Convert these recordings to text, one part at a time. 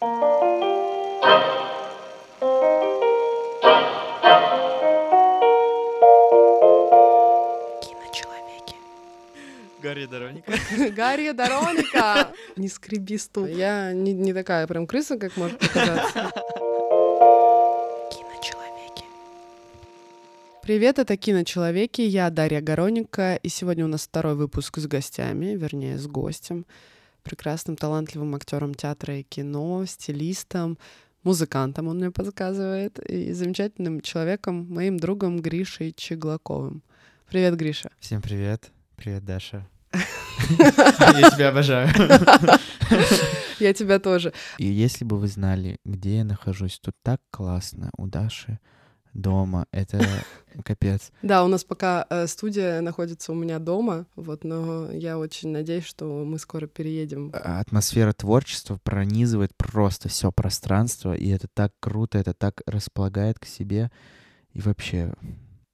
Киночеловеки. Гарри Дороника. Гарри Дороника! Не скреби стул. Я не, не такая прям крыса, как может показаться. Киночеловеки. Привет, это Киночеловеки. Я Дарья Гороника, и сегодня у нас второй выпуск с гостями, вернее, с гостем, прекрасным, талантливым актером театра и кино, стилистом, музыкантом, он мне подсказывает, и замечательным человеком, моим другом Гришей Чеглаковым. Привет, Гриша. Всем привет. Привет, Даша. Я тебя обожаю. Я тебя тоже. И если бы вы знали, где я нахожусь, тут так классно у Даши дома. Это капец. Да, у нас пока э, студия находится у меня дома, вот, но я очень надеюсь, что мы скоро переедем. А, Атмосфера творчества пронизывает просто все пространство, и это так круто, это так располагает к себе. И вообще,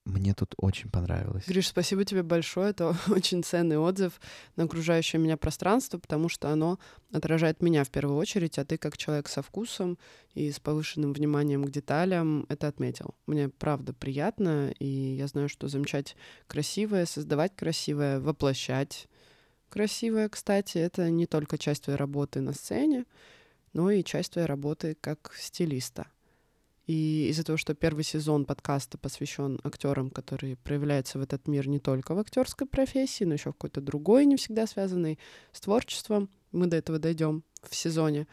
мне тут очень понравилось. Гриш, спасибо тебе большое. Это очень ценный отзыв на окружающее меня пространство, потому что оно отражает меня в первую очередь, а ты как человек со вкусом и с повышенным вниманием к деталям это отметил. Мне правда приятно, и я знаю, что замечать красивое, создавать красивое, воплощать красивое, кстати, это не только часть твоей работы на сцене, но и часть твоей работы как стилиста. И из-за того, что первый сезон подкаста посвящен актерам, которые проявляются в этот мир не только в актерской профессии, но еще в какой-то другой, не всегда связанной с творчеством, мы до этого дойдем в сезоне.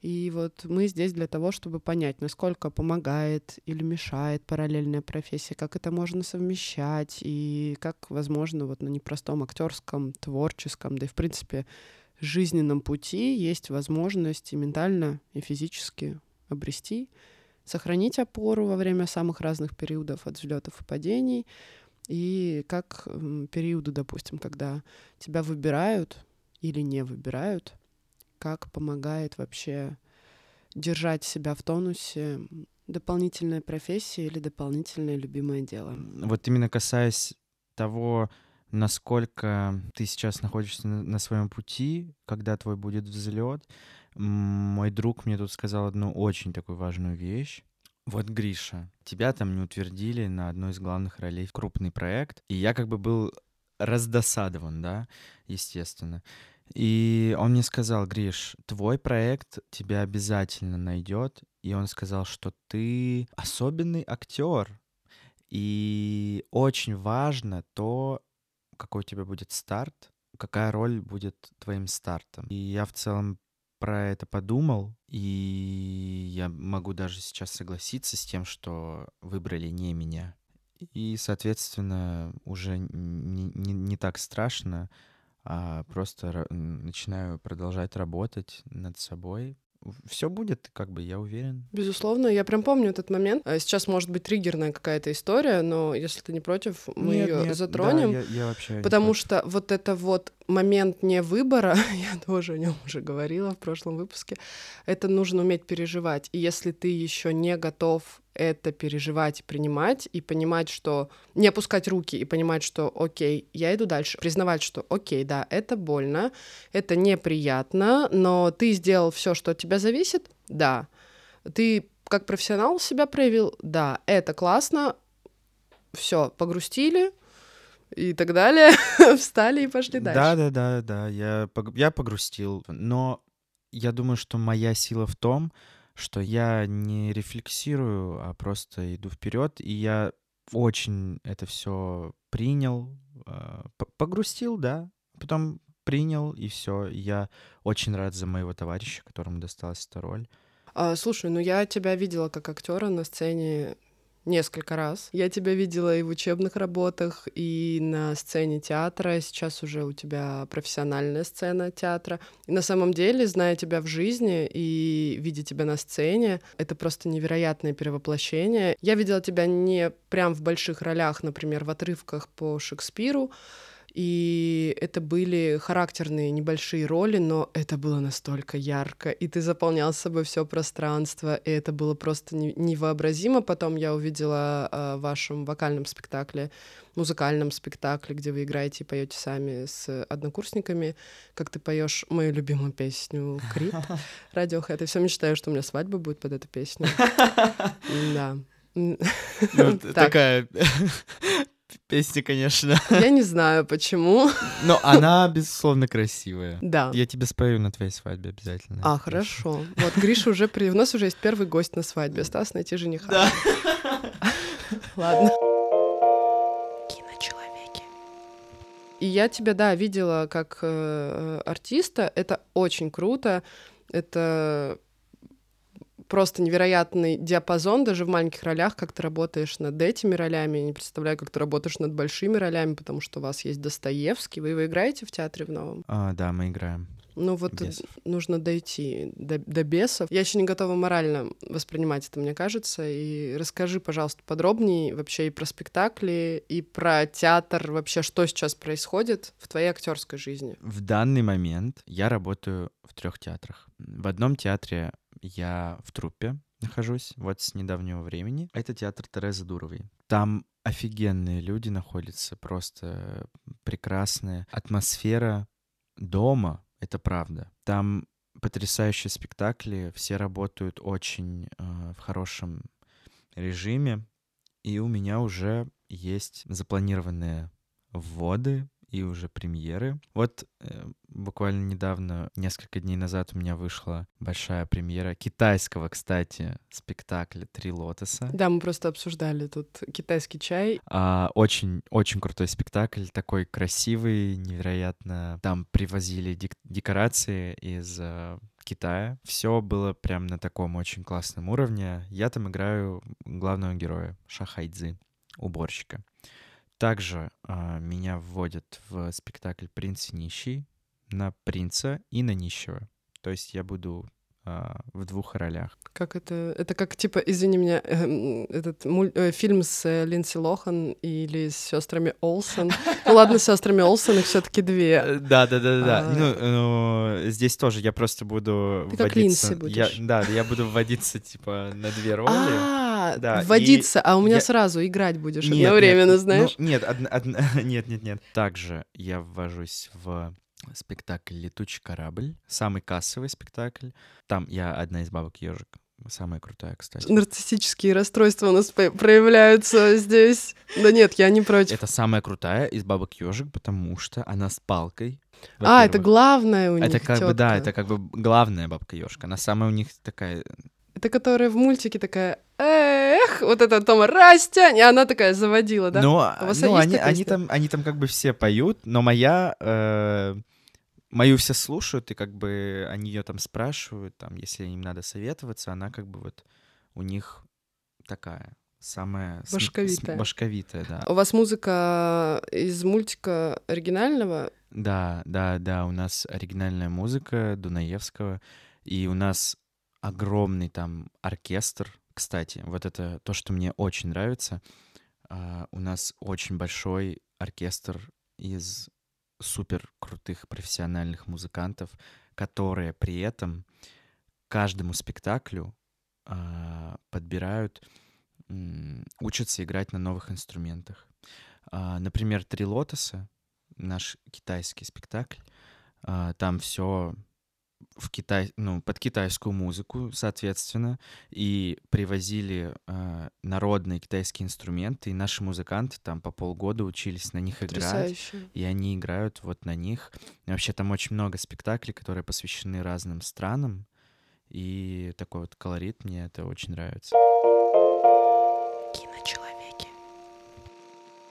И вот мы здесь для того, чтобы понять, насколько помогает или мешает параллельная профессия, как это можно совмещать, и как, возможно, вот на непростом актерском, творческом, да и, в принципе, жизненном пути есть возможность и ментально, и физически обрести сохранить опору во время самых разных периодов от взлетов и падений, и как периоды, допустим, когда тебя выбирают или не выбирают, как помогает вообще держать себя в тонусе дополнительная профессия или дополнительное любимое дело. Вот именно касаясь того, насколько ты сейчас находишься на, на своем пути, когда твой будет взлет, мой друг мне тут сказал одну очень такую важную вещь. Вот, Гриша, тебя там не утвердили на одной из главных ролей в крупный проект, и я как бы был раздосадован, да, естественно. И он мне сказал, Гриш, твой проект тебя обязательно найдет. И он сказал, что ты особенный актер. И очень важно то, какой у тебя будет старт, какая роль будет твоим стартом. И я в целом про это подумал, и я могу даже сейчас согласиться с тем, что выбрали не меня. И, соответственно, уже не, не, не так страшно, а просто начинаю продолжать работать над собой, все будет, как бы, я уверен. Безусловно, я прям помню этот момент. А сейчас может быть триггерная какая-то история, но если ты не против, мы ее затронем. Да, я, я вообще потому что вот это вот момент не выбора, я тоже о нем уже говорила в прошлом выпуске, это нужно уметь переживать. И если ты еще не готов это переживать и принимать, и понимать, что... Не опускать руки и понимать, что окей, я иду дальше. Признавать, что окей, да, это больно, это неприятно, но ты сделал все, что от тебя зависит, да. Ты как профессионал себя проявил, да, это классно, все, погрустили, и так далее, встали и пошли дальше. Да, да, да, да, я, я погрустил, но я думаю, что моя сила в том, что я не рефлексирую, а просто иду вперед, и я очень это все принял, а, погрустил, да, потом принял, и все. Я очень рад за моего товарища, которому досталась эта роль. А, слушай, ну я тебя видела как актера на сцене несколько раз. Я тебя видела и в учебных работах, и на сцене театра. Сейчас уже у тебя профессиональная сцена театра. И на самом деле, зная тебя в жизни и видя тебя на сцене, это просто невероятное перевоплощение. Я видела тебя не прям в больших ролях, например, в отрывках по Шекспиру, И это были характерные небольшие роли, но это было настолько ярко, и ты заполнял с собой все пространство, и это было просто невообразимо. Потом я увидела э, в вашем вокальном спектакле, музыкальном спектакле, где вы играете и поете сами с однокурсниками, как ты поешь мою любимую песню Крип Radiohead. Я все мечтаю, что у меня свадьба будет под эту песню. Да. Ну, такая песня, конечно. Я не знаю, почему. Но она, безусловно, красивая. Да. Я тебе спою на твоей свадьбе обязательно. А, хорошо. Вот Гриша уже при... У нас уже есть первый гость на свадьбе. Осталось найти жениха. Да. Ладно. Киночеловеки. И я тебя, да, видела как э, артиста. Это очень круто. Это просто невероятный диапазон даже в маленьких ролях, как ты работаешь над этими ролями. Я не представляю, как ты работаешь над большими ролями, потому что у вас есть Достоевский. Вы его играете в театре в новом? А, да, мы играем. Ну вот бесов. нужно дойти до, до бесов. Я еще не готова морально воспринимать это, мне кажется. И расскажи, пожалуйста, подробнее вообще и про спектакли, и про театр, вообще, что сейчас происходит в твоей актерской жизни. В данный момент я работаю в трех театрах. В одном театре я в труппе нахожусь вот с недавнего времени. Это театр Терезы Дуровой. Там офигенные люди находятся, просто прекрасная атмосфера дома, это правда. Там потрясающие спектакли, все работают очень э, в хорошем режиме, и у меня уже есть запланированные вводы и уже премьеры. Вот э, буквально недавно, несколько дней назад у меня вышла большая премьера китайского, кстати, спектакля «Три лотоса». Да, мы просто обсуждали тут китайский чай. А, очень, очень крутой спектакль, такой красивый, невероятно. Там привозили дек- декорации из э, Китая. Все было прям на таком очень классном уровне. Я там играю главного героя Шахайдзи, уборщика. Также а, меня вводят в спектакль «Принц нищий» на принца и на нищего. То есть я буду а, в двух ролях. Как это? Это как, типа, извини меня, э, этот муль, э, фильм с э, Линдси Лохан или с сестрами Олсен. Ну ладно, с сестрами Олсен их все-таки две. Э, да, да, да, да. А... Ну, ну, здесь тоже я просто буду Ты вводиться. Как Линдси будешь. Да, я буду вводиться, типа, на две роли. А, да, вводиться, и а у меня я... сразу играть будешь нет, одновременно, нет, знаешь? Ну, нет, од, од, нет, нет, нет. Также я ввожусь в спектакль «Летучий корабль», самый кассовый спектакль. Там я одна из бабок ежик. Самая крутая, кстати. Нарциссические расстройства у нас проявляются здесь. Да нет, я не против. Это самая крутая из бабок ежик, потому что она с палкой. А, это главное у них. Это как тетка. бы да, это как бы главная бабка ежка. Она самая у них такая это которая в мультике такая, эх, вот это Тома Растянь, и она такая заводила, да? Ну, ну они, они, там, они там как бы все поют, но моя, э, мою все слушают, и как бы они ее там спрашивают, там, если им надо советоваться, она как бы вот у них такая самая башковитая. Башковитая, да. У вас музыка из мультика оригинального? Да, да, да, у нас оригинальная музыка Дунаевского, и у нас огромный там оркестр. Кстати, вот это то, что мне очень нравится. Uh, у нас очень большой оркестр из супер крутых профессиональных музыкантов, которые при этом каждому спектаклю uh, подбирают, учатся играть на новых инструментах. Uh, например, «Три лотоса», наш китайский спектакль, там все в Китай, ну, под китайскую музыку, соответственно, и привозили э, народные китайские инструменты, и наши музыканты там по полгода учились на них Потрясающе. играть, и они играют вот на них. И вообще там очень много спектаклей, которые посвящены разным странам, и такой вот колорит мне это очень нравится.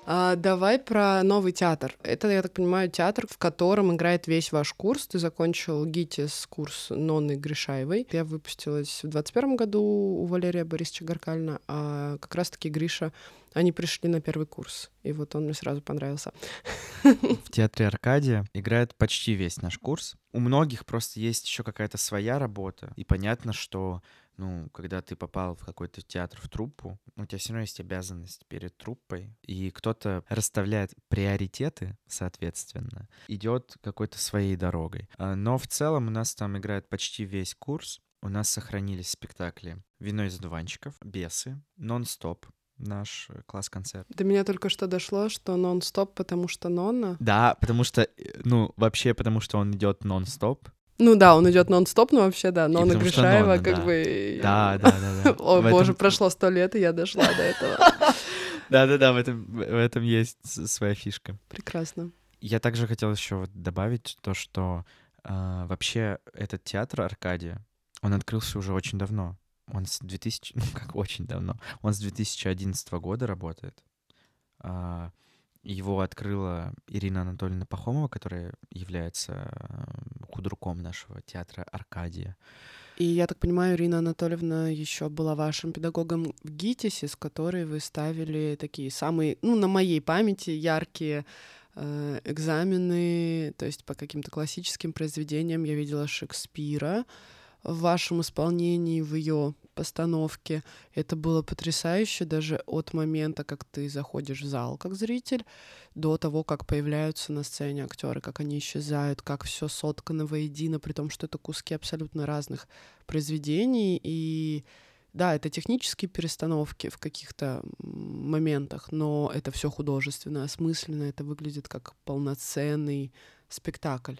А, давай про новый театр. Это, я так понимаю, театр, в котором играет весь ваш курс. Ты закончил ГИТИС курс Нонны Гришаевой. Я выпустилась в 21 году у Валерия Борисовича Гаркальна, а как раз-таки Гриша, они пришли на первый курс. и вот он мне сразу понравился. В театре Аркадия играет почти весь наш курс. У многих просто есть еще какая-то своя работа, и понятно, что ну, когда ты попал в какой-то театр, в труппу, у тебя все равно есть обязанность перед труппой, и кто-то расставляет приоритеты, соответственно, идет какой-то своей дорогой. А, но в целом у нас там играет почти весь курс. У нас сохранились спектакли «Вино из одуванчиков», «Бесы», «Нон-стоп», наш э, класс-концерт. До меня только что дошло, что нон-стоп, потому что нонна. Да, потому что, э, ну, вообще потому что он идет нон-стоп. Ну да, он идет нон-стоп, но вообще, да, Нонна Гришаева, как да. бы... Да, да, да, да. О, боже, прошло сто лет, и я дошла до этого. Да-да-да, в этом, в этом есть своя фишка. Прекрасно. Я также хотел еще вот добавить то, что э, вообще этот театр Аркадия, он открылся уже очень давно. Он с 2000, ну как очень давно, он с 2011 года работает. А, его открыла Ирина Анатольевна Пахомова, которая является худруком нашего театра «Аркадия». И я так понимаю, Ирина Анатольевна еще была вашим педагогом в ГИТИСе, с которой вы ставили такие самые, ну, на моей памяти, яркие э, экзамены, то есть по каким-то классическим произведениям я видела Шекспира, в вашем исполнении, в ее постановке. Это было потрясающе даже от момента, как ты заходишь в зал как зритель, до того, как появляются на сцене актеры, как они исчезают, как все соткано воедино, при том, что это куски абсолютно разных произведений. И да, это технические перестановки в каких-то моментах, но это все художественно, осмысленно, это выглядит как полноценный спектакль.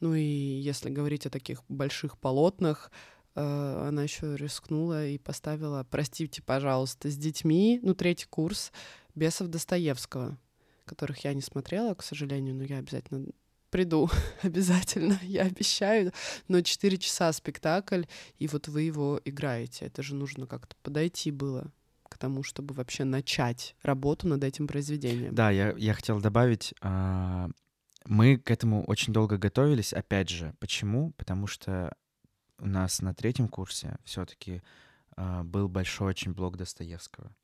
Ну и если говорить о таких больших полотнах, она еще рискнула и поставила, простите, пожалуйста, с детьми, ну, третий курс бесов Достоевского, которых я не смотрела, к сожалению, но я обязательно приду, обязательно, я обещаю. Но 4 часа спектакль, и вот вы его играете. Это же нужно как-то подойти было к тому, чтобы вообще начать работу над этим произведением. Да, я, я хотел добавить, а, мы к этому очень долго готовились, опять же. Почему? Потому что у нас на третьем курсе все-таки э, был большой очень блок Достоевского.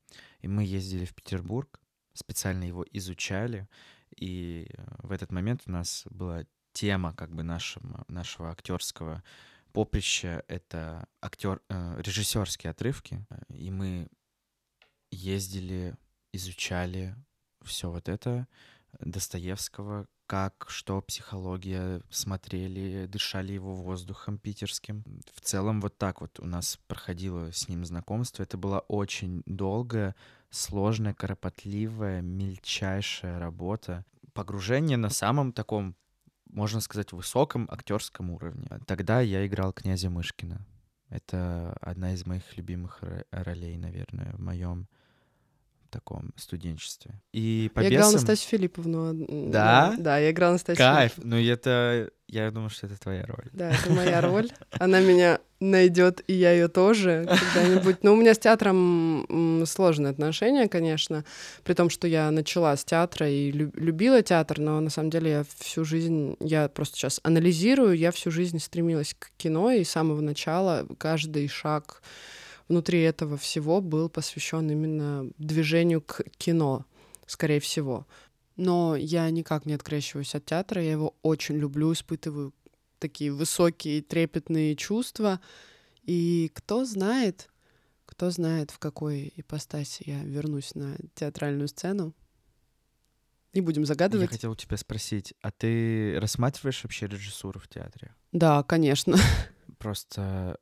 И мы ездили в Петербург, специально его изучали, и в этот момент у нас была тема как бы нашего, нашего актерского поприща — это актер, э, режиссерские отрывки, и мы ездили, изучали все вот это Достоевского, как, что психология, смотрели, дышали его воздухом питерским. В целом вот так вот у нас проходило с ним знакомство. Это была очень долгая, сложная, кропотливая, мельчайшая работа. Погружение на самом таком, можно сказать, высоком актерском уровне. Тогда я играл князя Мышкина. Это одна из моих любимых ролей, наверное, в моем таком студенчестве. И по я бесам... играла Настасью Филипповну. Да? Да, я играла Настасью Кайф. Ну, это... Я думаю, что это твоя роль. Да, это моя роль. Она меня найдет, и я ее тоже когда-нибудь. Но у меня с театром сложные отношения, конечно, при том, что я начала с театра и любила театр, но на самом деле я всю жизнь, я просто сейчас анализирую, я всю жизнь стремилась к кино, и с самого начала каждый шаг внутри этого всего был посвящен именно движению к кино, скорее всего. Но я никак не открещиваюсь от театра, я его очень люблю, испытываю такие высокие трепетные чувства. И кто знает, кто знает, в какой ипостаси я вернусь на театральную сцену. Не будем загадывать. Я хотел у тебя спросить, а ты рассматриваешь вообще режиссуру в театре? Да, конечно. Просто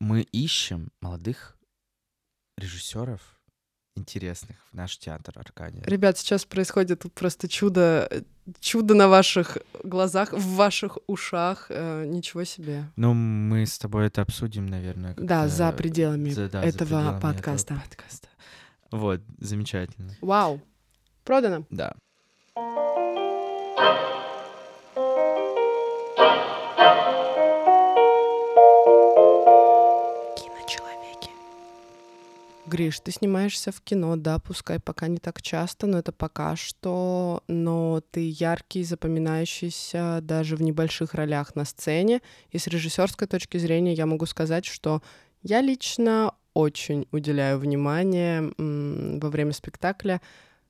мы ищем молодых режиссеров интересных в наш театр Аркадия. Ребят, сейчас происходит просто чудо, чудо на ваших глазах, в ваших ушах. Э, ничего себе. Ну, мы с тобой это обсудим, наверное. Да, за пределами за, да, этого за пределами подкаста. Этого подкаста. Вот, замечательно. Вау. Продано. Да. Гриш, ты снимаешься в кино, да, пускай пока не так часто, но это пока что, но ты яркий, запоминающийся даже в небольших ролях на сцене. И с режиссерской точки зрения я могу сказать, что я лично очень уделяю внимание во время спектакля,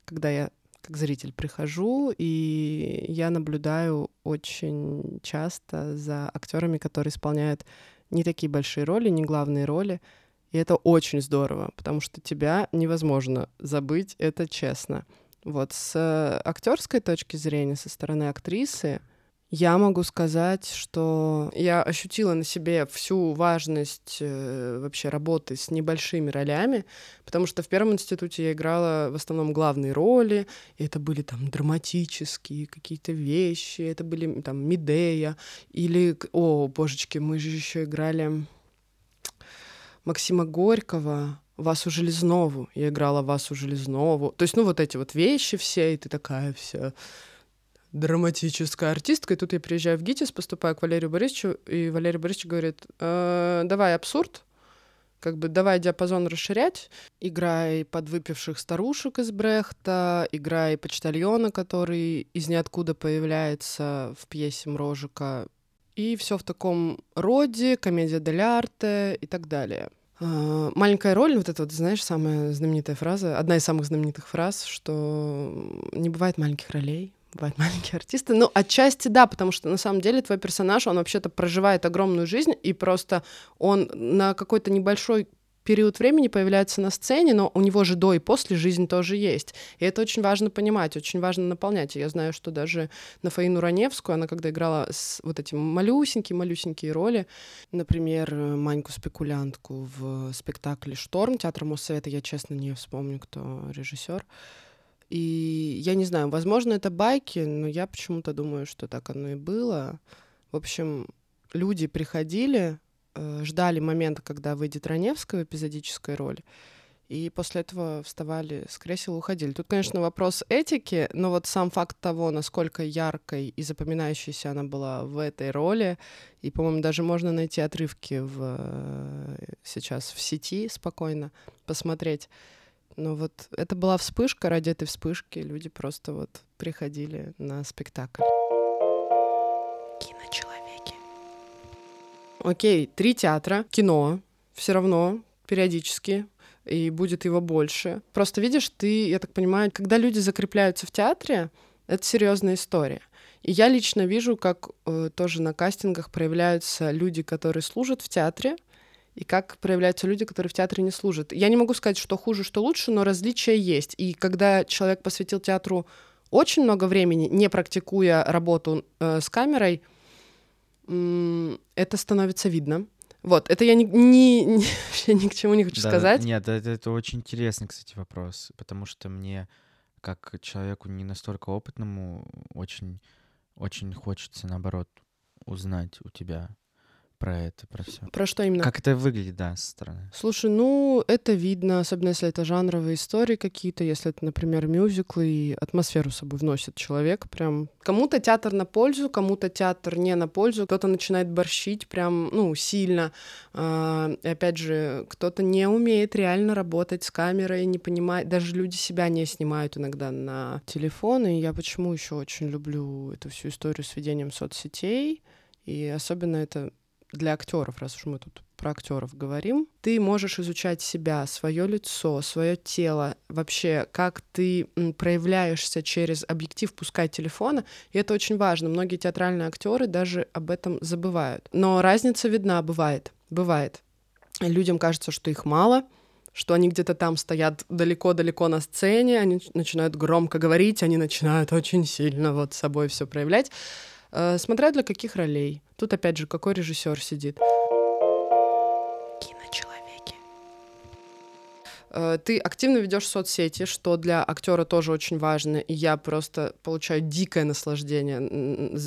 когда я как зритель прихожу, и я наблюдаю очень часто за актерами, которые исполняют не такие большие роли, не главные роли. И это очень здорово, потому что тебя невозможно забыть, это честно. Вот с актерской точки зрения, со стороны актрисы, я могу сказать, что я ощутила на себе всю важность э, вообще работы с небольшими ролями, потому что в первом институте я играла в основном главные роли, и это были там драматические какие-то вещи, это были там Медея, или, о, божечки, мы же еще играли Максима Горького, Васу Железнову. Я играла Васу Железнову. То есть, ну, вот эти вот вещи все, и ты такая вся драматическая артистка. И тут я приезжаю в ГИТИС, поступаю к Валерию Борисовичу, и Валерий Борисович говорит, э, давай абсурд, как бы давай диапазон расширять, играй подвыпивших старушек из Брехта, играй почтальона, который из ниоткуда появляется в пьесе Мрожика, и все в таком роде, комедия дель арте и так далее. А, маленькая роль, вот это вот, знаешь, самая знаменитая фраза, одна из самых знаменитых фраз, что не бывает маленьких ролей, бывают маленькие артисты. Ну, отчасти да, потому что на самом деле твой персонаж, он вообще-то проживает огромную жизнь, и просто он на какой-то небольшой период времени появляется на сцене, но у него же до и после жизнь тоже есть. И это очень важно понимать, очень важно наполнять. Я знаю, что даже на Фаину Раневскую, она когда играла с вот эти малюсенькие-малюсенькие роли, например, Маньку-спекулянтку в спектакле «Шторм» Театра Моссовета, я честно не вспомню, кто режиссер, и я не знаю, возможно, это байки, но я почему-то думаю, что так оно и было. В общем, люди приходили, э, ждали момента, когда выйдет Раневская в эпизодической роли, и после этого вставали с кресел и уходили. Тут, конечно, вопрос этики, но вот сам факт того, насколько яркой и запоминающейся она была в этой роли, и, по-моему, даже можно найти отрывки в, э, сейчас в сети спокойно, посмотреть. Но вот это была вспышка, ради этой вспышки люди просто вот приходили на спектакль. Киночеловеки. Окей, три театра, кино, все равно периодически, и будет его больше. Просто видишь, ты, я так понимаю, когда люди закрепляются в театре, это серьезная история. И я лично вижу, как э, тоже на кастингах проявляются люди, которые служат в театре, и как проявляются люди, которые в театре не служат. Я не могу сказать, что хуже, что лучше, но различия есть. И когда человек посвятил театру очень много времени, не практикуя работу э, с камерой, это становится видно. Вот, это я ни, ни, ни, ни к чему не хочу да, сказать. Нет, это, это очень интересный, кстати, вопрос, потому что мне, как человеку не настолько опытному, очень, очень хочется, наоборот, узнать у тебя про это, про все. Про что именно? Как это выглядит, да, со стороны? Слушай, ну, это видно, особенно если это жанровые истории какие-то, если это, например, мюзиклы, и атмосферу с собой вносит человек прям. Кому-то театр на пользу, кому-то театр не на пользу, кто-то начинает борщить прям, ну, сильно. А, и опять же, кто-то не умеет реально работать с камерой, не понимает, даже люди себя не снимают иногда на телефон, и я почему еще очень люблю эту всю историю с ведением соцсетей, и особенно это для актеров, раз уж мы тут про актеров говорим, ты можешь изучать себя, свое лицо, свое тело, вообще, как ты проявляешься через объектив, пускай телефона, и это очень важно. Многие театральные актеры даже об этом забывают. Но разница видна, бывает, бывает. Людям кажется, что их мало, что они где-то там стоят далеко-далеко на сцене, они начинают громко говорить, они начинают очень сильно вот собой все проявлять. Э, смотря для каких ролей. Тут опять же, какой режиссер сидит. Э, ты активно ведешь соцсети, что для актера тоже очень важно, и я просто получаю дикое наслаждение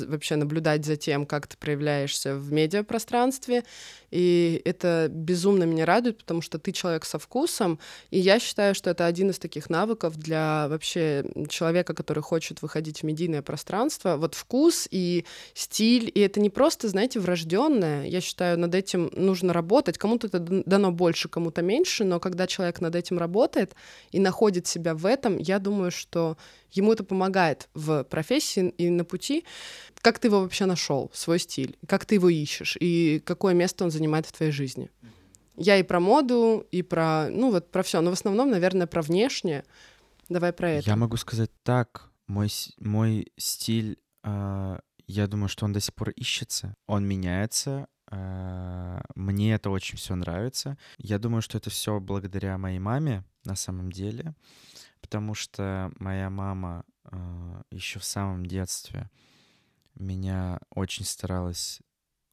вообще наблюдать за тем, как ты проявляешься в медиапространстве, и это безумно меня радует, потому что ты человек со вкусом, и я считаю, что это один из таких навыков для вообще человека, который хочет выходить в медийное пространство. Вот вкус и стиль, и это не просто, знаете, врожденное. Я считаю, над этим нужно работать. Кому-то это дано больше, кому-то меньше, но когда человек над этим работает и находит себя в этом, я думаю, что ему это помогает в профессии и на пути. Как ты его вообще нашел, свой стиль? Как ты его ищешь? И какое место он занимает в твоей жизни? Я и про моду, и про, ну вот про все, но в основном, наверное, про внешнее. Давай про это. Я могу сказать так. Мой, мой стиль, а, я думаю, что он до сих пор ищется. Он меняется. а, Мне это очень все нравится. Я думаю, что это все благодаря моей маме на самом деле. Потому что моя мама еще в самом детстве меня очень старалась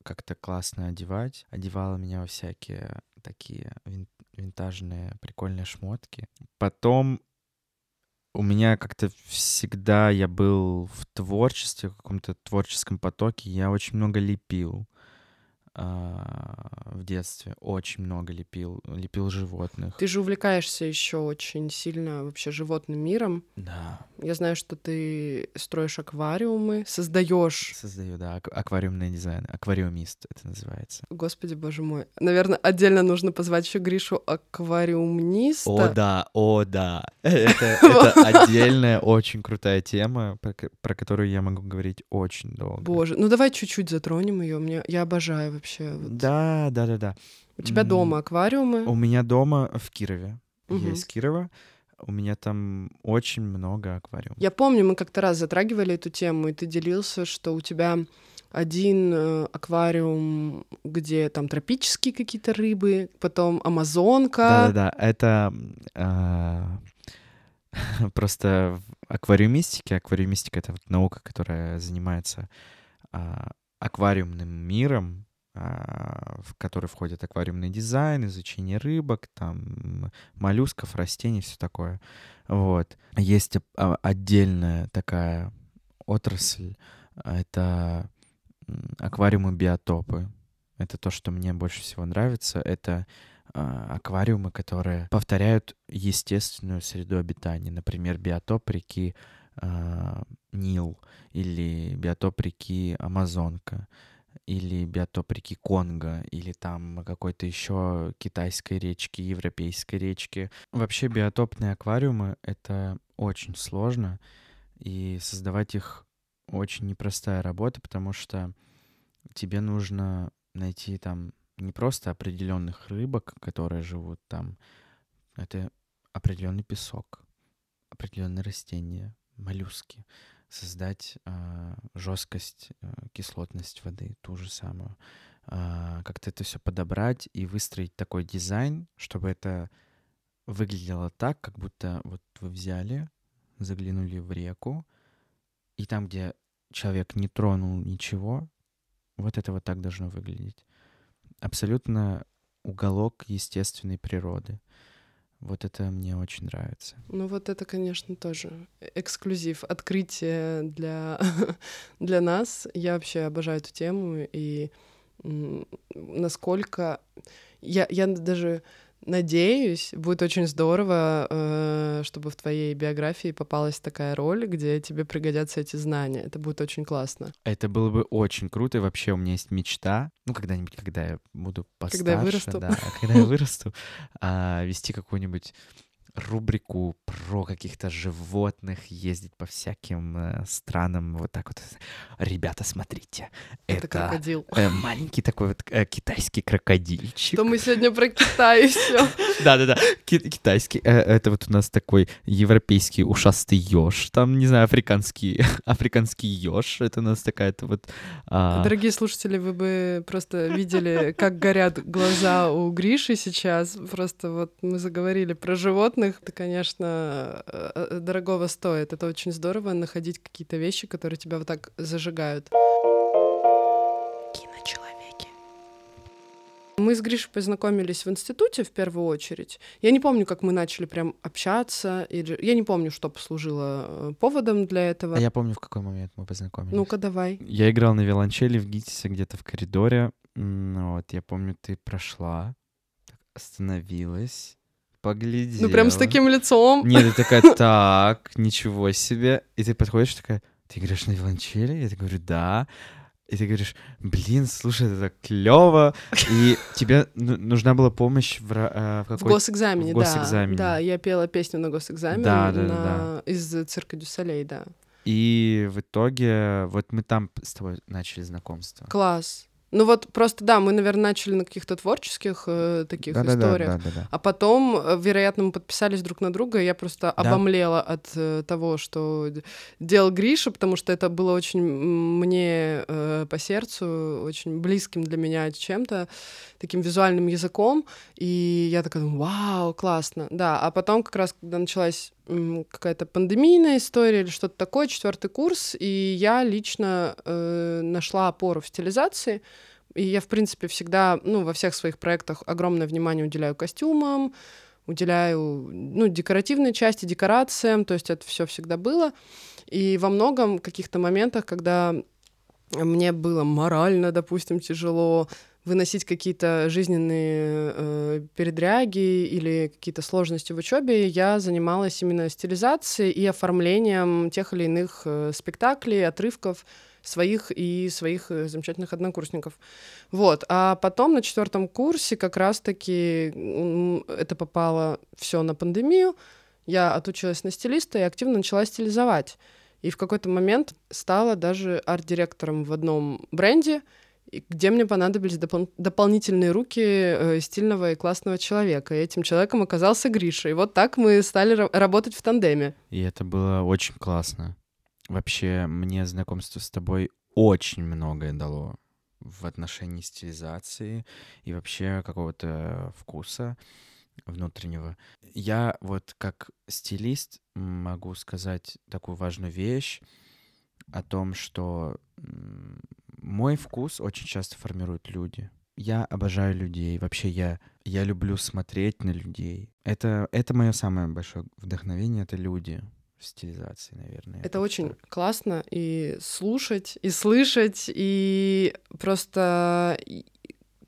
как-то классно одевать. Одевала меня во всякие такие вин- винтажные прикольные шмотки. Потом у меня как-то всегда я был в творчестве, в каком-то творческом потоке. Я очень много лепил в детстве. Очень много лепил. Лепил животных. Ты же увлекаешься еще очень сильно вообще животным миром. Да, Я знаю, что ты строишь аквариумы, создаешь. создаю, да, ак- аквариумный дизайн. Аквариумист это называется. Господи, боже мой. Наверное, отдельно нужно позвать еще Гришу аквариумниста. О, да, о, да. Это, это отдельная, очень крутая тема, про, про которую я могу говорить очень долго. Боже, ну давай чуть-чуть затронем ее. Мне я обожаю вообще. Вот. Да, да, да, да. У тебя дома аквариумы. У меня дома в Кирове. Я Мгм. из Кирова. У меня там очень много аквариумов. Я помню, мы как-то раз затрагивали эту тему, и ты делился, что у тебя один э, аквариум, где там тропические какие-то рыбы, потом амазонка. Да-да-да, это а, просто в аквариумистике. Аквариумистика — это вот наука, которая занимается а, аквариумным миром, в который входит аквариумный дизайн, изучение рыбок, там, моллюсков, растений, все такое. Вот. Есть а, отдельная такая отрасль, а, это м, аквариумы-биотопы. Это то, что мне больше всего нравится. Это а, аквариумы, которые повторяют естественную среду обитания. Например, биотоп реки а, Нил или биотоп реки Амазонка или биотоп реки Конго, или там какой-то еще китайской речки, европейской речки. Вообще биотопные аквариумы — это очень сложно, и создавать их очень непростая работа, потому что тебе нужно найти там не просто определенных рыбок, которые живут там, это определенный песок, определенные растения, моллюски, создать а, жесткость, а, кислотность воды, ту же самую, А, как-то это все подобрать и выстроить такой дизайн, чтобы это выглядело так, как будто вот вы взяли, заглянули в реку, и там, где человек не тронул ничего, вот это вот так должно выглядеть. Абсолютно уголок естественной природы. Вот это мне очень нравится. Ну вот это, конечно, тоже эксклюзив, открытие для, для нас. Я вообще обожаю эту тему, и насколько... Я, я даже надеюсь, будет очень здорово, э, чтобы в твоей биографии попалась такая роль, где тебе пригодятся эти знания. Это будет очень классно. Это было бы очень круто, и вообще у меня есть мечта, ну, когда-нибудь, когда я буду постарше, Когда я вырасту. да, когда я вырасту, а, вести какую-нибудь рубрику про каких-то животных, ездить по всяким э, странам, вот так вот. Ребята, смотрите, Это, это, крокодил. э, маленький такой вот э, китайский крокодильчик. Что мы сегодня про Китай все. Да-да-да, ки- китайский. Это вот у нас такой европейский ушастый еж. Там, не знаю, африканский, африканский еж. Это у нас такая-то вот... а, Дорогие слушатели, вы бы просто видели, как горят глаза у Гриши сейчас. Просто вот мы заговорили про животных. Это, конечно, э, э, дорогого стоит. Это очень здорово находить какие-то вещи, которые тебя вот так зажигают. Киночеловеки. Мы с Гришей познакомились в институте в первую очередь. Я не помню, как мы начали прям общаться. Или... Я не помню, что послужило э, поводом для этого. А я помню, в какой момент мы познакомились. Ну-ка, давай. Я играл на виолончели в ГИТИСе где-то в коридоре. Вот, я помню, ты прошла, остановилась, поглядела. Ну, прям с таким лицом. Нет, ты такая, так, ничего себе. И ты подходишь такая, ты играешь на виолончели? Я так говорю, да. И ты говоришь, блин, слушай, это так клево. И тебе ну- нужна была помощь в, э, в В какой госэкзамене, в госэкзамене. да. Да, я пела песню на госэкзамене Да, да, да, на- из цирка Дюсалей, да. И в итоге вот мы там с тобой начали знакомство. Класс. Ну вот просто, да, мы, наверное, начали на каких-то творческих э, таких Да-да-да, историях. да-да-да. А потом, э, вероятно, мы подписались друг на друга, и я просто Да. обомлела от э, того, что делал Гриша, потому что это было очень мне э, по сердцу, очень близким для меня чем-то, таким визуальным языком. И я такая, думаю, вау, классно. Да, а потом как раз, когда началась какая-то пандемийная история или что-то такое, четвертый курс, и я лично э, нашла опору в стилизации. И я, в принципе, всегда, ну, во всех своих проектах огромное внимание уделяю костюмам, уделяю, ну, декоративной части, декорациям, то есть это все всегда было. И во многом каких-то моментах, когда мне было морально, допустим, тяжело выносить какие-то жизненные э, передряги или какие-то сложности в учебе, я занималась именно стилизацией и оформлением тех или иных э, спектаклей, отрывков своих и своих э, замечательных однокурсников. Вот. А потом на четвертом курсе как раз-таки это попало все на пандемию. Я отучилась на стилиста и активно начала стилизовать. И в какой-то момент стала даже арт-директором в одном бренде, где мне понадобились допол- дополнительные руки э, стильного и классного человека. И этим человеком оказался Гриша. И вот так мы стали ра- работать в тандеме. И это было очень классно. Вообще, мне знакомство с тобой очень многое дало в отношении стилизации и вообще какого-то вкуса внутреннего. Я вот как стилист могу сказать такую важную вещь о том, что мой вкус очень часто формируют люди. Я обожаю людей. Вообще я, я люблю смотреть на людей. Это, это мое самое большое вдохновение, это люди в стилизации, наверное. Это так очень скажу. классно и слушать, и слышать, и просто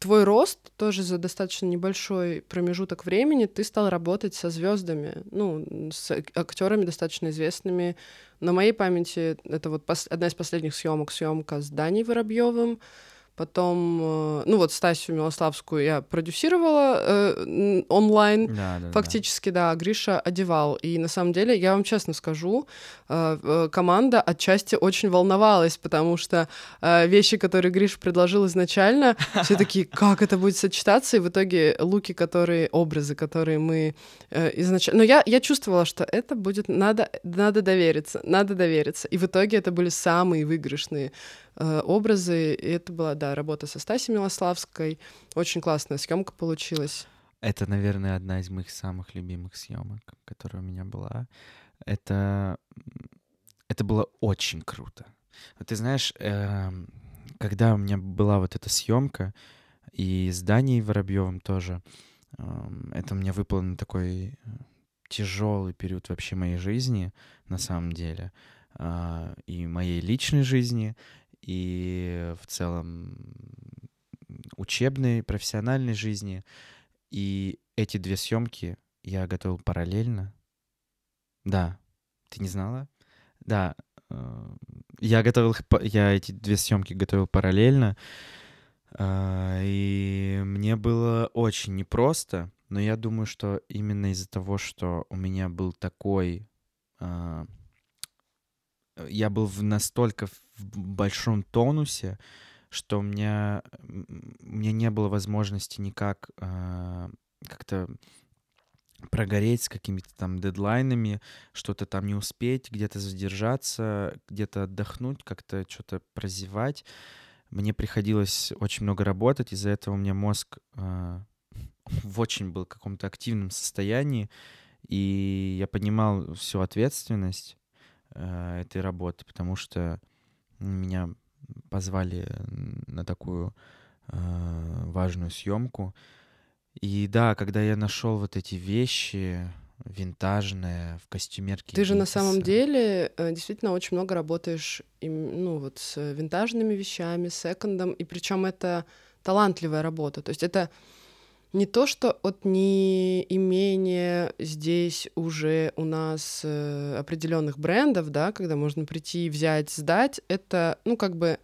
твой рост тоже за достаточно небольшой промежуток времени ты стал работать со звездами, ну, с актерами достаточно известными. На моей памяти это вот пос- одна из последних съемок, съемка с Даней Воробьевым. Потом, э, ну вот Стасю Милославскую я продюсировала э, онлайн. Да, да, да. Фактически, да, Гриша одевал. И на самом деле, я вам честно скажу, э, э, команда отчасти очень волновалась, потому что э, вещи, которые Гриша предложил изначально, все такие, как это будет сочетаться, и в итоге луки, которые, образы, которые мы изначально... Но я, я чувствовала, что это будет... Надо, надо довериться, надо довериться. И в итоге это были самые выигрышные э, образы. И это была, да, работа со Стасей Милославской. Очень классная съемка получилась. Это, наверное, одна из моих самых любимых съемок, которая у меня была. Это, это было очень круто. Ты знаешь, эм, когда у меня была вот эта съемка, и с Даней Воробьевым тоже, эм, это мне выпало на такой тяжелый период вообще моей жизни, на самом деле, а, и моей личной жизни, и в целом учебной, профессиональной жизни. И эти две съемки я готовил параллельно. Да, ты не знала? Да, э, я готовил, я эти две съемки готовил параллельно, а, и мне было очень непросто, но я думаю, что именно из-за того, что у меня был такой, а, я был в настолько в большом тонусе, что у меня, у меня не было возможности никак а, как-то прогореть с какими-то там дедлайнами, что-то там не успеть, где-то задержаться, где-то отдохнуть, как-то что-то прозевать. Мне приходилось очень много работать, из-за этого у меня мозг а, в очень был каком-то активном состоянии, и я понимал всю ответственность э, этой работы, потому что меня позвали на такую э, важную съемку. И да, когда я нашел вот эти вещи винтажные в костюмерке. Ты же на самом деле э, действительно очень много работаешь им- ну, вот с винтажными вещами, секондом, и причем это талантливая работа. То есть это не то, что от неимения здесь уже у нас э, определенных брендов, да, когда можно прийти, взять, сдать, это, ну, как бы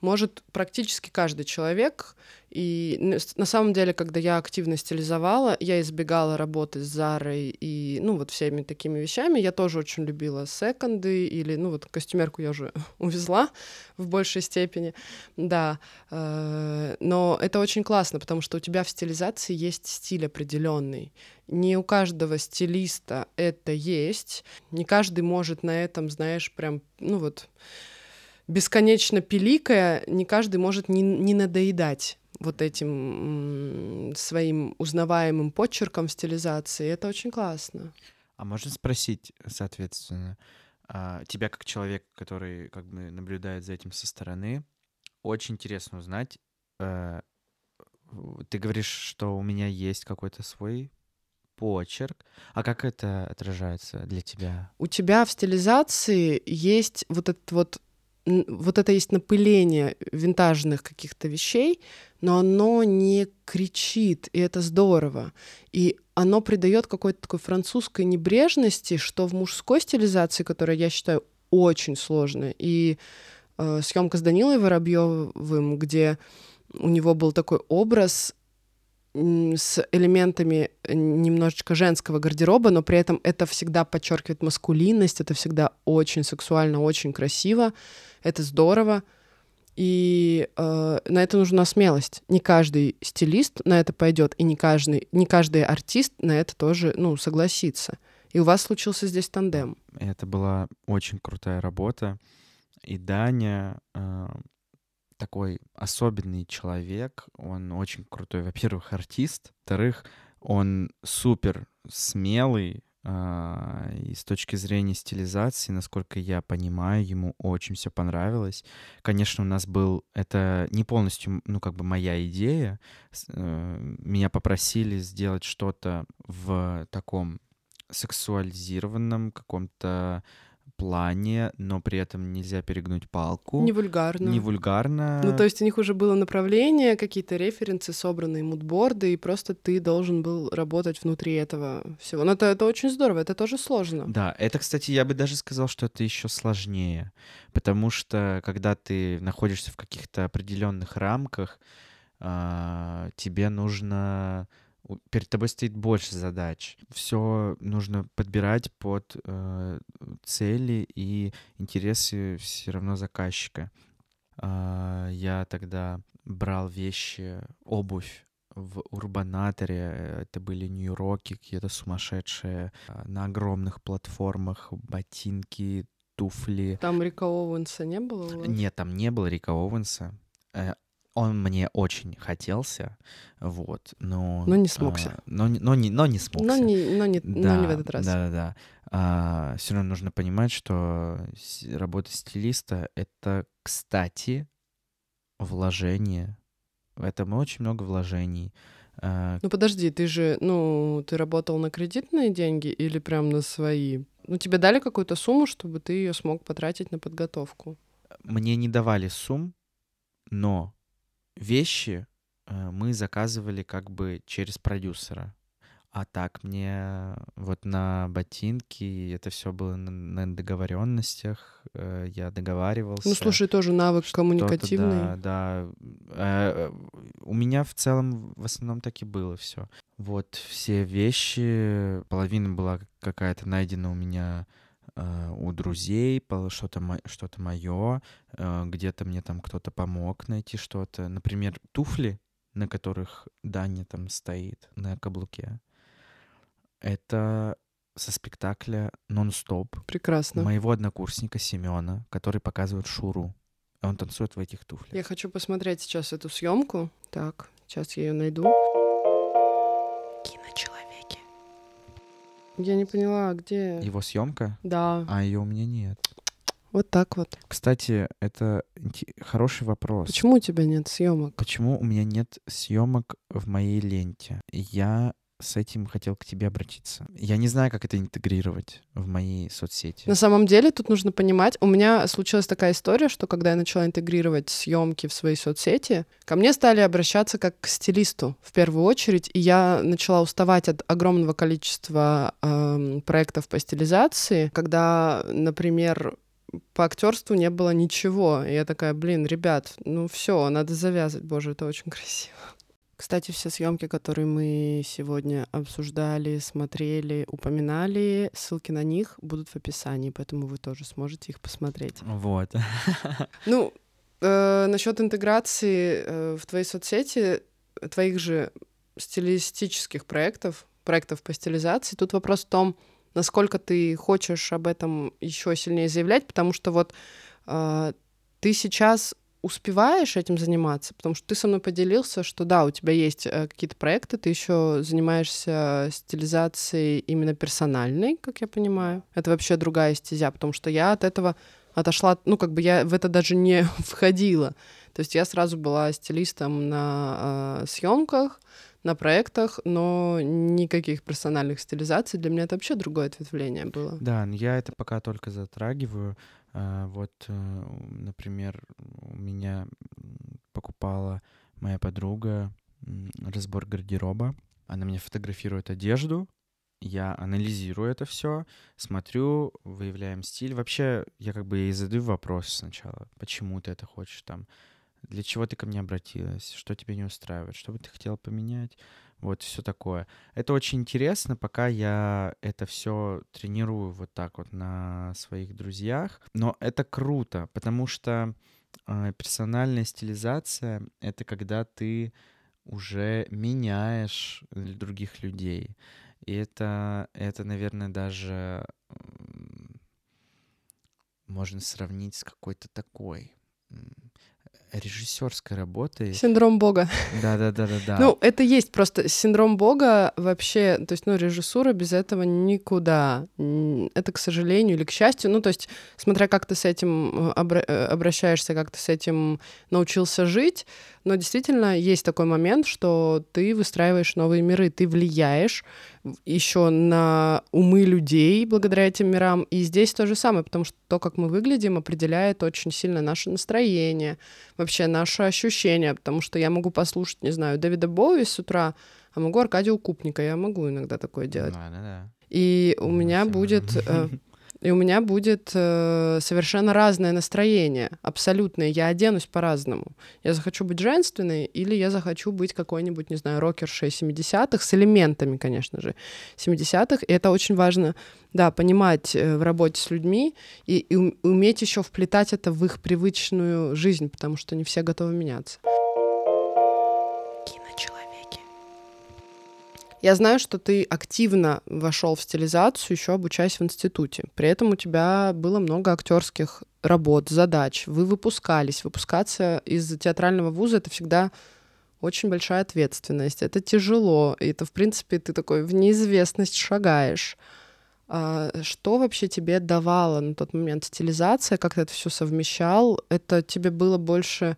может практически каждый человек. И на самом деле, когда я активно стилизовала, я избегала работы с Зарой и, ну, вот всеми такими вещами. Я тоже очень любила секонды или, ну, вот костюмерку я уже увезла в большей степени, да. Э, но это очень классно, потому что у тебя в стилизации есть стиль определенный. Не у каждого стилиста это есть. Не каждый может на этом, знаешь, прям, ну вот бесконечно пиликая, не каждый может не, не надоедать вот этим своим узнаваемым почерком стилизации. Это очень классно. А можно спросить, соответственно, а, тебя как человек, который как бы наблюдает за этим со стороны, очень интересно узнать. Э, ты говоришь, что у меня есть какой-то свой почерк. А как это отражается для тебя? У тебя в стилизации есть вот этот вот вот это есть напыление винтажных каких-то вещей, но оно не кричит, и это здорово. И оно придает какой-то такой французской небрежности, что в мужской стилизации, которая я считаю очень сложная, и э, съемка с Данилой Воробьевым, где у него был такой образ с элементами немножечко женского гардероба, но при этом это всегда подчеркивает маскулинность, это всегда очень сексуально, очень красиво, это здорово. И э, на это нужна смелость. Не каждый стилист на это пойдет, и не каждый, не каждый артист на это тоже ну, согласится. И у вас случился здесь тандем. Это была очень крутая работа. И Даня э, такой особенный человек. Он очень крутой, во-первых, артист. Во-вторых, он супер смелый, а, и с точки зрения стилизации, насколько я понимаю, ему очень все понравилось. Конечно, у нас был... Это не полностью, ну, как бы моя идея. Э, меня попросили сделать что-то в таком сексуализированном каком-то плане, но при этом нельзя перегнуть палку. Не вульгарно. Не вульгарно. Ну, то есть у них уже было направление, какие-то референсы, собранные мудборды, и просто ты должен был работать внутри этого всего. Но это, это очень здорово, это тоже сложно. Да, это, кстати, я бы даже сказал, что это еще сложнее, потому что когда ты находишься в каких-то определенных рамках, а, тебе нужно перед тобой стоит больше задач. Все нужно подбирать под э, цели и интересы все равно заказчика. Э, я тогда брал вещи, обувь в Урбанаторе, это были нью-роки какие-то сумасшедшие, на огромных платформах, ботинки, туфли. Там Рика Оуэнса не было? Нет, там не было Рика Оуэнса. Он мне очень хотелся, вот, но... Но не смогся. А, но, но, не, но не смогся. Но не, но не, да, но не в этот раз. Да-да-да. А, все равно нужно понимать, что работа стилиста — это, кстати, вложение. В этом очень много вложений. А, ну подожди, ты же, ну, ты работал на кредитные деньги или прям на свои? Ну тебе дали какую-то сумму, чтобы ты ее смог потратить на подготовку? Мне не давали сумм, но вещи э, мы заказывали как бы через продюсера. А так мне вот на ботинки это все было на, на договоренностях, э, я договаривался. Ну слушай, тоже навык коммуникативный. Да, да. Э, у меня в целом в основном так и было все. Вот все вещи, половина была какая-то найдена у меня у друзей, что-то что мое, э, где-то мне там кто-то помог найти что-то. Например, туфли, на которых Даня там стоит на каблуке. Это со спектакля «Нон-стоп». Прекрасно. Моего однокурсника Семена, который показывает Шуру. Он танцует в этих туфлях. Я хочу посмотреть сейчас эту съемку. Так, сейчас я ее найду. Я не поняла, где... Его съемка? Да. А ее у меня нет. Вот так вот. Кстати, это хороший вопрос. Почему у тебя нет съемок? Почему у меня нет съемок в моей ленте? Я с этим хотел к тебе обратиться. Я не знаю, как это интегрировать в мои соцсети. На самом деле тут нужно понимать, у меня случилась такая история, что когда я начала интегрировать съемки в свои соцсети, ко мне стали обращаться как к стилисту в первую очередь, и я начала уставать от огромного количества э, проектов по стилизации, когда, например, по актерству не было ничего. И я такая, блин, ребят, ну все, надо завязывать. Боже, это очень красиво. Кстати, все съемки, которые мы сегодня обсуждали, смотрели, упоминали, ссылки на них будут в описании, поэтому вы тоже сможете их посмотреть. Вот. Ну, э, насчет интеграции э, в твои соцсети, твоих же стилистических проектов, проектов по стилизации, тут вопрос в том, насколько ты хочешь об этом еще сильнее заявлять, потому что вот э, ты сейчас успеваешь этим заниматься? Потому что ты со мной поделился, что да, у тебя есть э, какие-то проекты, ты еще занимаешься стилизацией именно персональной, как я понимаю. Это вообще другая стезя, потому что я от этого отошла, ну, как бы я в это даже не входила. То есть я сразу была стилистом на э, съемках, на проектах, но никаких персональных стилизаций. Для меня это вообще другое ответвление было. Да, но я это пока только затрагиваю. А, вот, э, например, у меня покупала моя подруга разбор гардероба. Она мне фотографирует одежду, я анализирую это все, смотрю, выявляем стиль. Вообще, я как бы ей задаю вопрос сначала. Почему ты это хочешь там? Для чего ты ко мне обратилась? Что тебе не устраивает? Что бы ты хотела поменять? Вот все такое. Это очень интересно, пока я это все тренирую вот так вот на своих друзьях. Но это круто, потому что э, персональная стилизация — это когда ты уже меняешь других людей. И это, это наверное, даже можно сравнить с какой-то такой режиссерской работой. Синдром Бога. Да, да, да, да, да. Ну, это есть просто синдром Бога вообще, то есть, ну, режиссура без этого никуда. Это, к сожалению или к счастью, ну, то есть, смотря как ты с этим э, обра- э, обращаешься, как ты с этим научился жить, но действительно есть такой момент, что ты выстраиваешь новые миры, ты влияешь еще на умы людей благодаря этим мирам. И здесь то же самое, потому что то, как мы выглядим, определяет очень сильно наше настроение, вообще наше ощущение, потому что я могу послушать, не знаю, Дэвида Боуи с утра, а могу Аркадия Купника, я могу иногда такое делать. Да, да, да. И у меня будет э, и у меня будет э, совершенно разное настроение, абсолютное. Я оденусь по-разному. Я захочу быть женственной, или я захочу быть какой-нибудь, не знаю, рокершей 70-х, с элементами, конечно же, 70-х. И это очень важно, да, понимать э, в работе с людьми и, и уметь еще вплетать это в их привычную жизнь, потому что не все готовы меняться. Я знаю, что ты активно вошел в стилизацию, еще обучаясь в институте. При этом у тебя было много актерских работ, задач. Вы выпускались. Выпускаться из театрального вуза это всегда очень большая ответственность. Это тяжело. И это, в принципе, ты такой в неизвестность шагаешь. А что вообще тебе давала на тот момент стилизация? Как ты это все совмещал? Это тебе было больше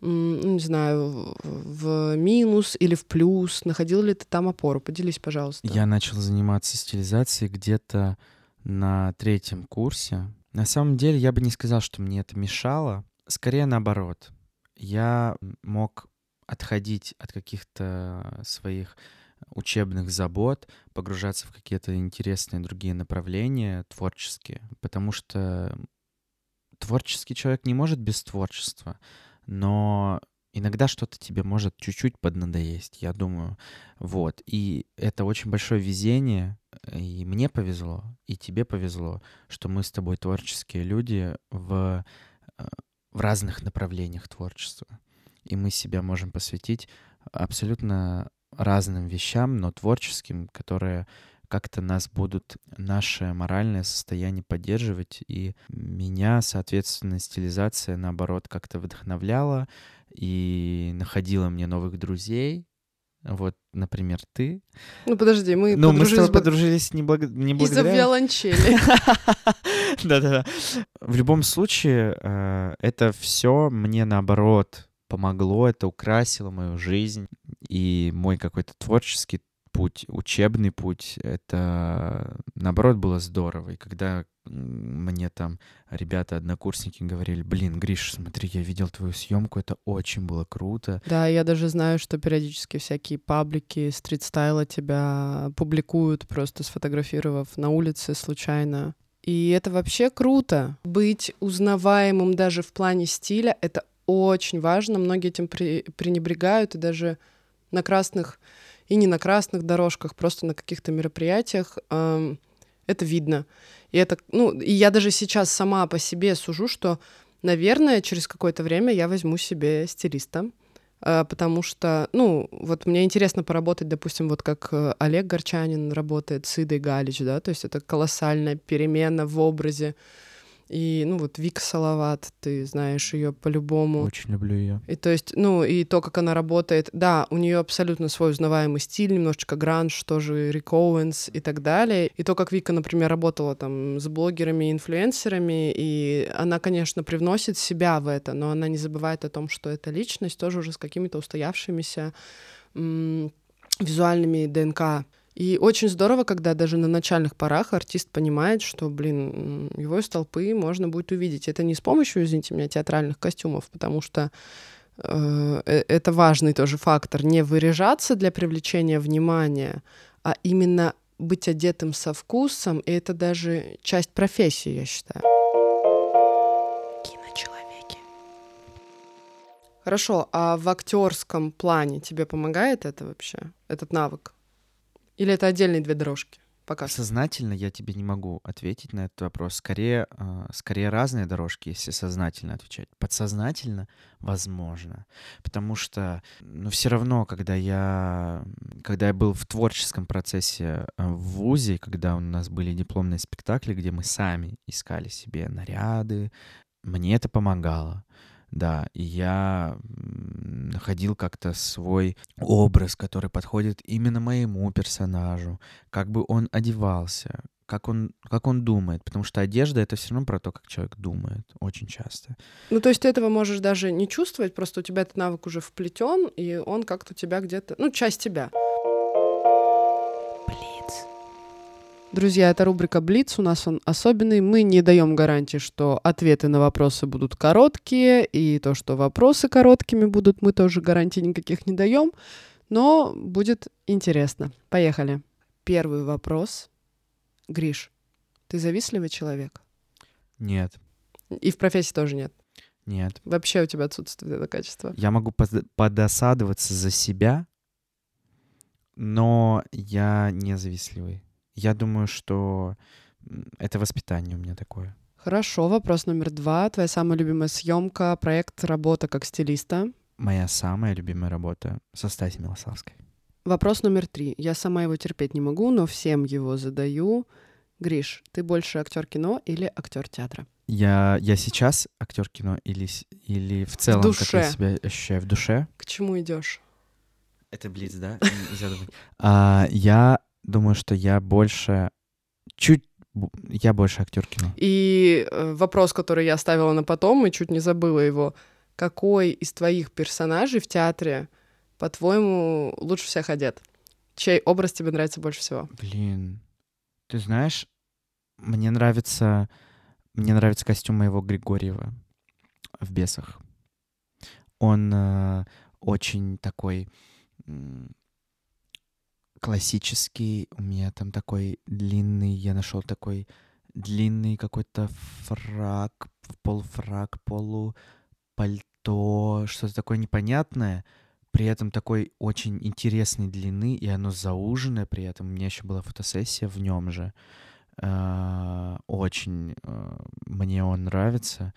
не знаю, в минус или в плюс? Находил ли ты там опору? Поделись, пожалуйста. Я начал заниматься стилизацией где-то на третьем курсе. На самом деле, я бы не сказал, что мне это мешало. Скорее наоборот. Я мог отходить от каких-то своих учебных забот, погружаться в какие-то интересные другие направления творческие, потому что творческий человек не может без творчества но иногда что-то тебе может чуть-чуть поднадоесть, я думаю. Вот. И это очень большое везение, и мне повезло, и тебе повезло, что мы с тобой творческие люди в, э, в разных направлениях творчества. И мы себя можем посвятить абсолютно разным вещам, но творческим, которые как-то нас будут наше моральное состояние поддерживать. И меня, соответственно, стилизация, наоборот, как-то вдохновляла и находила мне новых друзей. Вот, например, ты. Ну, подожди, мы Ну, мы с тобой подружились не, благ... не благодаря... Из-за виолончели. Да-да-да. В любом случае, э, это все мне, наоборот, помогло, это украсило мою жизнь и мой какой-то творческий путь, учебный путь, это, наоборот, было здорово. И когда мне там ребята-однокурсники говорили, блин, Гриш, смотри, я видел твою съемку, это очень было круто. Да, я даже знаю, что периодически всякие паблики стрит-стайла тебя публикуют, просто сфотографировав на улице случайно. И это вообще круто. Быть узнаваемым даже в плане стиля — это очень важно. Многие этим пренебрегают, и даже на красных и не на красных дорожках, просто на каких-то мероприятиях это видно. И это, ну, и я даже сейчас сама по себе сужу, что, наверное, через какое-то время я возьму себе стилиста, э, потому что, ну, вот мне интересно поработать, допустим, вот как э, Олег Горчанин работает с Идой Галич, да, то есть это колоссальная перемена в образе, и, ну, вот Вика Салават, ты знаешь ее по-любому. Очень люблю ее. И то есть, ну, и то, как она работает, да, у нее абсолютно свой узнаваемый стиль, немножечко гранж, тоже Рик Оуэнс и так далее. И то, как Вика, например, работала там с блогерами, инфлюенсерами, и она, конечно, привносит себя в это, но она не забывает о том, что эта личность тоже уже с какими-то устоявшимися визуальными ДНК и очень здорово, когда даже на начальных порах артист понимает, что, блин, его из толпы можно будет увидеть. Это не с помощью, извините меня, театральных костюмов, потому что э, э это важный тоже фактор. Не выряжаться для привлечения внимания, а именно быть одетым со вкусом, и это даже часть профессии, я считаю. Киночеловеки. Хорошо, а в актерском плане тебе помогает это вообще, этот навык? Или это отдельные две дорожки? Пока Сознательно я тебе не могу ответить на этот вопрос. Скорее, э, скорее разные дорожки, если сознательно отвечать. Подсознательно возможно. Потому что, ну, все равно, когда я, когда я был в творческом процессе э, в ВУЗе, когда у нас были дипломные спектакли, где мы сами искали себе наряды, мне это помогало. Да, и я находил как-то свой образ, который подходит именно моему персонажу, как бы он одевался, как он, как он думает, потому что одежда — это все равно про то, как человек думает, очень часто. Ну, то есть ты этого можешь даже не чувствовать, просто у тебя этот навык уже вплетен, и он как-то у тебя где-то, ну, часть тебя. Друзья, это рубрика Блиц. У нас он особенный. Мы не даем гарантии, что ответы на вопросы будут короткие, и то, что вопросы короткими будут, мы тоже гарантий никаких не даем. Но будет интересно. Поехали. Первый вопрос. Гриш, ты завистливый человек? Нет. И в профессии тоже нет? Нет. Вообще у тебя отсутствует это качество? Я могу подосадоваться за себя, но я не завистливый. Я думаю, что это воспитание у меня такое. Хорошо, вопрос номер два. Твоя самая любимая съемка, проект, работа как стилиста? Моя самая любимая работа со Стасей Милославской. Вопрос номер три. Я сама его терпеть не могу, но всем его задаю. Гриш, ты больше актер кино или актер театра? Я, я сейчас актер кино или, или в целом, в душе. как я себя ощущаю в душе? К чему идешь? Это Блиц, да? а, я думаю, что я больше чуть я больше актер кино. И э, вопрос, который я оставила на потом, и чуть не забыла его. Какой из твоих персонажей в театре, по-твоему, лучше всех одет? Чей образ тебе нравится больше всего? Блин, ты знаешь, мне нравится, мне нравится костюм моего Григорьева в «Бесах». Он э, очень такой классический. У меня там такой длинный, я нашел такой длинный какой-то фрак, полуфрак, полупальто, что-то такое непонятное, при этом такой очень интересной длины, и оно зауженное при этом. У меня еще была фотосессия в нем же. А, очень а, мне он нравится.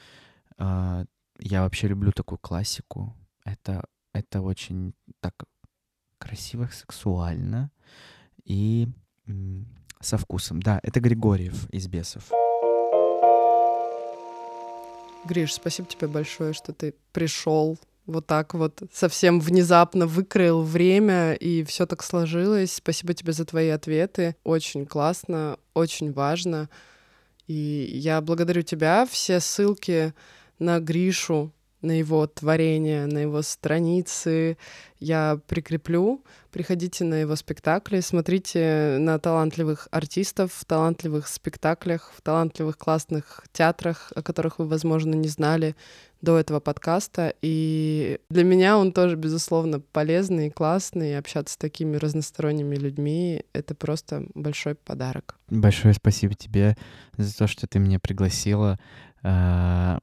А, я вообще люблю такую классику. Это, это очень так красиво, сексуально и со вкусом. Да, это Григорьев из «Бесов». Гриш, спасибо тебе большое, что ты пришел вот так вот совсем внезапно выкроил время, и все так сложилось. Спасибо тебе за твои ответы. Очень классно, очень важно. И я благодарю тебя. Все ссылки на Гришу на его творение, на его страницы я прикреплю. Приходите на его спектакли, смотрите на талантливых артистов в талантливых спектаклях, в талантливых классных театрах, о которых вы, возможно, не знали до этого подкаста. И для меня он тоже, безусловно, полезный и классный. И общаться с такими разносторонними людьми — это просто большой подарок. Большое спасибо тебе за то, что ты меня пригласила на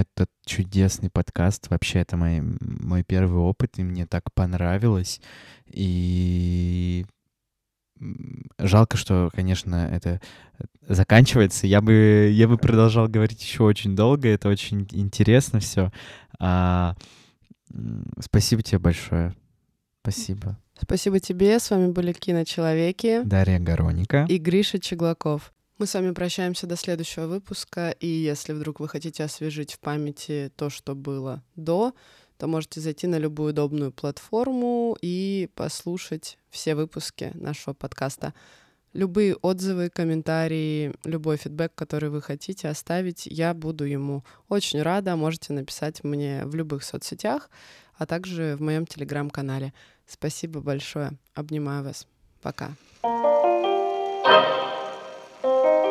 этот чудесный подкаст. Вообще, это мой, мой первый опыт, и мне так понравилось. И жалко, что, конечно, это заканчивается. Я бы, я бы продолжал говорить еще очень долго. Это очень интересно все. А, спасибо тебе большое. Спасибо. Спасибо тебе. С вами были Киночеловеки. Дарья Гороника. И Гриша Чеглаков. Мы с вами прощаемся до следующего выпуска, и если вдруг вы хотите освежить в памяти то, что было до, то можете зайти на любую удобную платформу и послушать все выпуски нашего подкаста. Любые отзывы, комментарии, любой фидбэк, который вы хотите оставить, я буду ему очень рада. Можете написать мне в любых соцсетях, а также в моем телеграм-канале. Спасибо большое. Обнимаю вас. Пока. Thank you